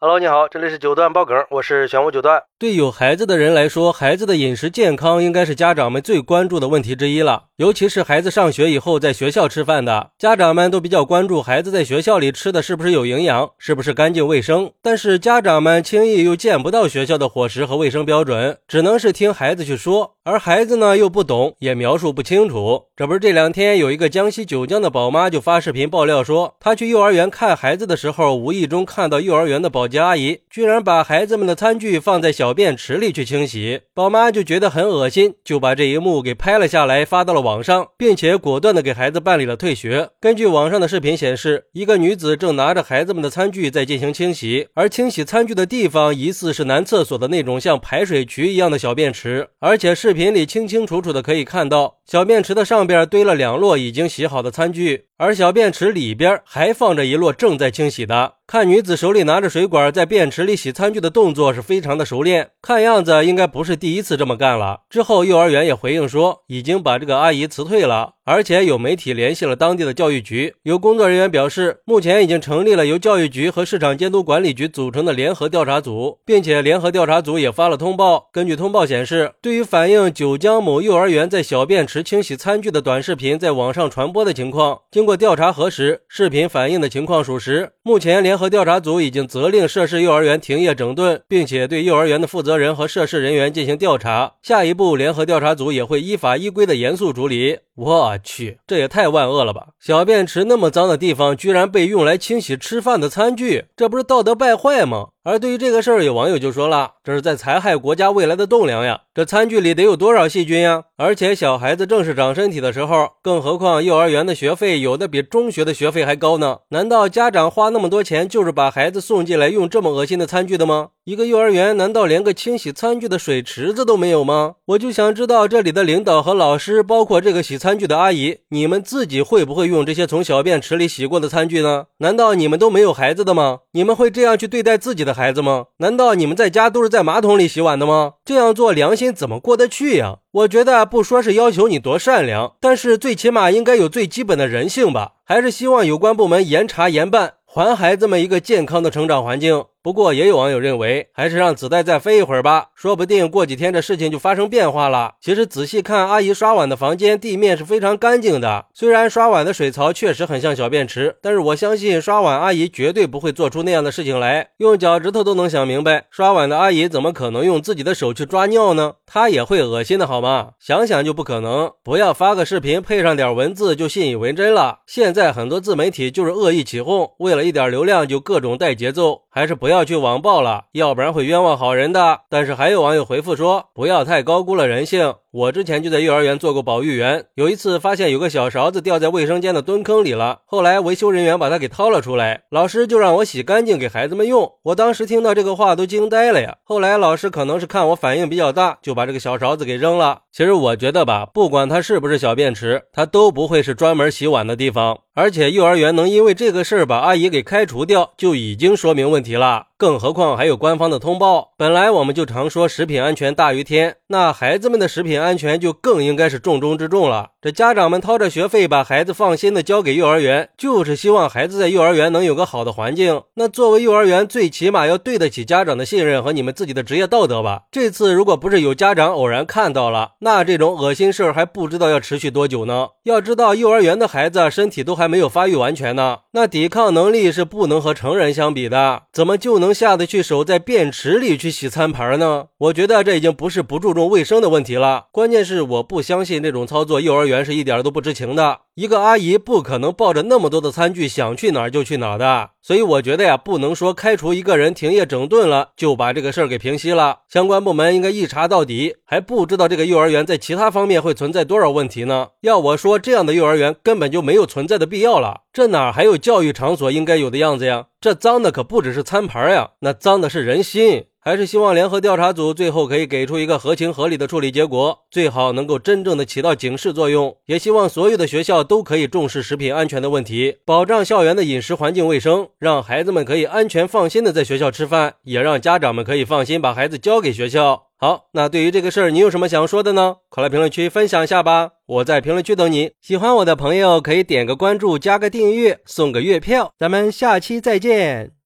Hello，你好，这里是九段爆梗，我是玄武九段。对有孩子的人来说，孩子的饮食健康应该是家长们最关注的问题之一了。尤其是孩子上学以后在学校吃饭的，家长们都比较关注孩子在学校里吃的是不是有营养，是不是干净卫生。但是家长们轻易又见不到学校的伙食和卫生标准，只能是听孩子去说，而孩子呢又不懂，也描述不清楚。这不是这两天有一个江西九江的宝妈就发视频爆料说，她去幼儿园看孩子的时候，无意中看到幼儿园的保保洁阿姨居然把孩子们的餐具放在小便池里去清洗，宝妈就觉得很恶心，就把这一幕给拍了下来，发到了网上，并且果断的给孩子办理了退学。根据网上的视频显示，一个女子正拿着孩子们的餐具在进行清洗，而清洗餐具的地方疑似是男厕所的那种像排水渠一样的小便池，而且视频里清清楚楚的可以看到，小便池的上边堆了两摞已经洗好的餐具，而小便池里边还放着一摞正在清洗的。看女子手里拿着水管在便池里洗餐具的动作是非常的熟练，看样子应该不是第一次这么干了。之后幼儿园也回应说，已经把这个阿姨辞退了。而且有媒体联系了当地的教育局，有工作人员表示，目前已经成立了由教育局和市场监督管理局组成的联合调查组，并且联合调查组也发了通报。根据通报显示，对于反映九江某幼儿园在小便池清洗餐具的短视频在网上传播的情况，经过调查核实，视频反映的情况属实。目前，联合调查组已经责令涉事幼儿园停业整顿，并且对幼儿园的负责人和涉事人员进行调查。下一步，联合调查组也会依法依规的严肃处理。我去，这也太万恶了吧！小便池那么脏的地方，居然被用来清洗吃饭的餐具，这不是道德败坏吗？而对于这个事儿，有网友就说了，这是在残害国家未来的栋梁呀！这餐具里得有多少细菌呀？而且小孩子正是长身体的时候，更何况幼儿园的学费有的比中学的学费还高呢？难道家长花那么多钱就是把孩子送进来用这么恶心的餐具的吗？一个幼儿园难道连个清洗餐具的水池子都没有吗？我就想知道这里的领导和老师，包括这个洗餐具的阿姨，你们自己会不会用这些从小便池里洗过的餐具呢？难道你们都没有孩子的吗？你们会这样去对待自己的的孩子吗？难道你们在家都是在马桶里洗碗的吗？这样做良心怎么过得去呀？我觉得不说是要求你多善良，但是最起码应该有最基本的人性吧？还是希望有关部门严查严办，还孩子们一个健康的成长环境。不过，也有网友认为，还是让子弹再飞一会儿吧，说不定过几天这事情就发生变化了。其实仔细看，阿姨刷碗的房间地面是非常干净的，虽然刷碗的水槽确实很像小便池，但是我相信刷碗阿姨绝对不会做出那样的事情来。用脚趾头都能想明白，刷碗的阿姨怎么可能用自己的手去抓尿呢？她也会恶心的好吗？想想就不可能。不要发个视频配上点文字就信以为真了。现在很多自媒体就是恶意起哄，为了一点流量就各种带节奏，还是不要。去网暴了，要不然会冤枉好人的。但是还有网友回复说，不要太高估了人性。我之前就在幼儿园做过保育员，有一次发现有个小勺子掉在卫生间的蹲坑里了，后来维修人员把它给掏了出来，老师就让我洗干净给孩子们用。我当时听到这个话都惊呆了呀。后来老师可能是看我反应比较大，就把这个小勺子给扔了。其实我觉得吧，不管它是不是小便池，它都不会是专门洗碗的地方。而且幼儿园能因为这个事儿把阿姨给开除掉，就已经说明问题了。更何况还有官方的通报。本来我们就常说食品安全大于天，那孩子们的食品安全就更应该是重中之重了。这家长们掏着学费把孩子放心的交给幼儿园，就是希望孩子在幼儿园能有个好的环境。那作为幼儿园，最起码要对得起家长的信任和你们自己的职业道德吧。这次如果不是有家长偶然看到了，那这种恶心事儿还不知道要持续多久呢。要知道，幼儿园的孩子身体都还没有发育完全呢，那抵抗能力是不能和成人相比的，怎么就能？下得去手在便池里去洗餐盘呢？我觉得这已经不是不注重卫生的问题了，关键是我不相信这种操作，幼儿园是一点都不知情的。一个阿姨不可能抱着那么多的餐具想去哪儿就去哪儿的，所以我觉得呀，不能说开除一个人、停业整顿了就把这个事儿给平息了。相关部门应该一查到底。还不知道这个幼儿园在其他方面会存在多少问题呢？要我说，这样的幼儿园根本就没有存在的必要了。这哪还有教育场所应该有的样子呀？这脏的可不只是餐盘呀，那脏的是人心。还是希望联合调查组最后可以给出一个合情合理的处理结果，最好能够真正的起到警示作用。也希望所有的学校都可以重视食品安全的问题，保障校园的饮食环境卫生，让孩子们可以安全放心的在学校吃饭，也让家长们可以放心把孩子交给学校。好，那对于这个事儿，你有什么想说的呢？快来评论区分享一下吧，我在评论区等你。喜欢我的朋友可以点个关注，加个订阅，送个月票。咱们下期再见。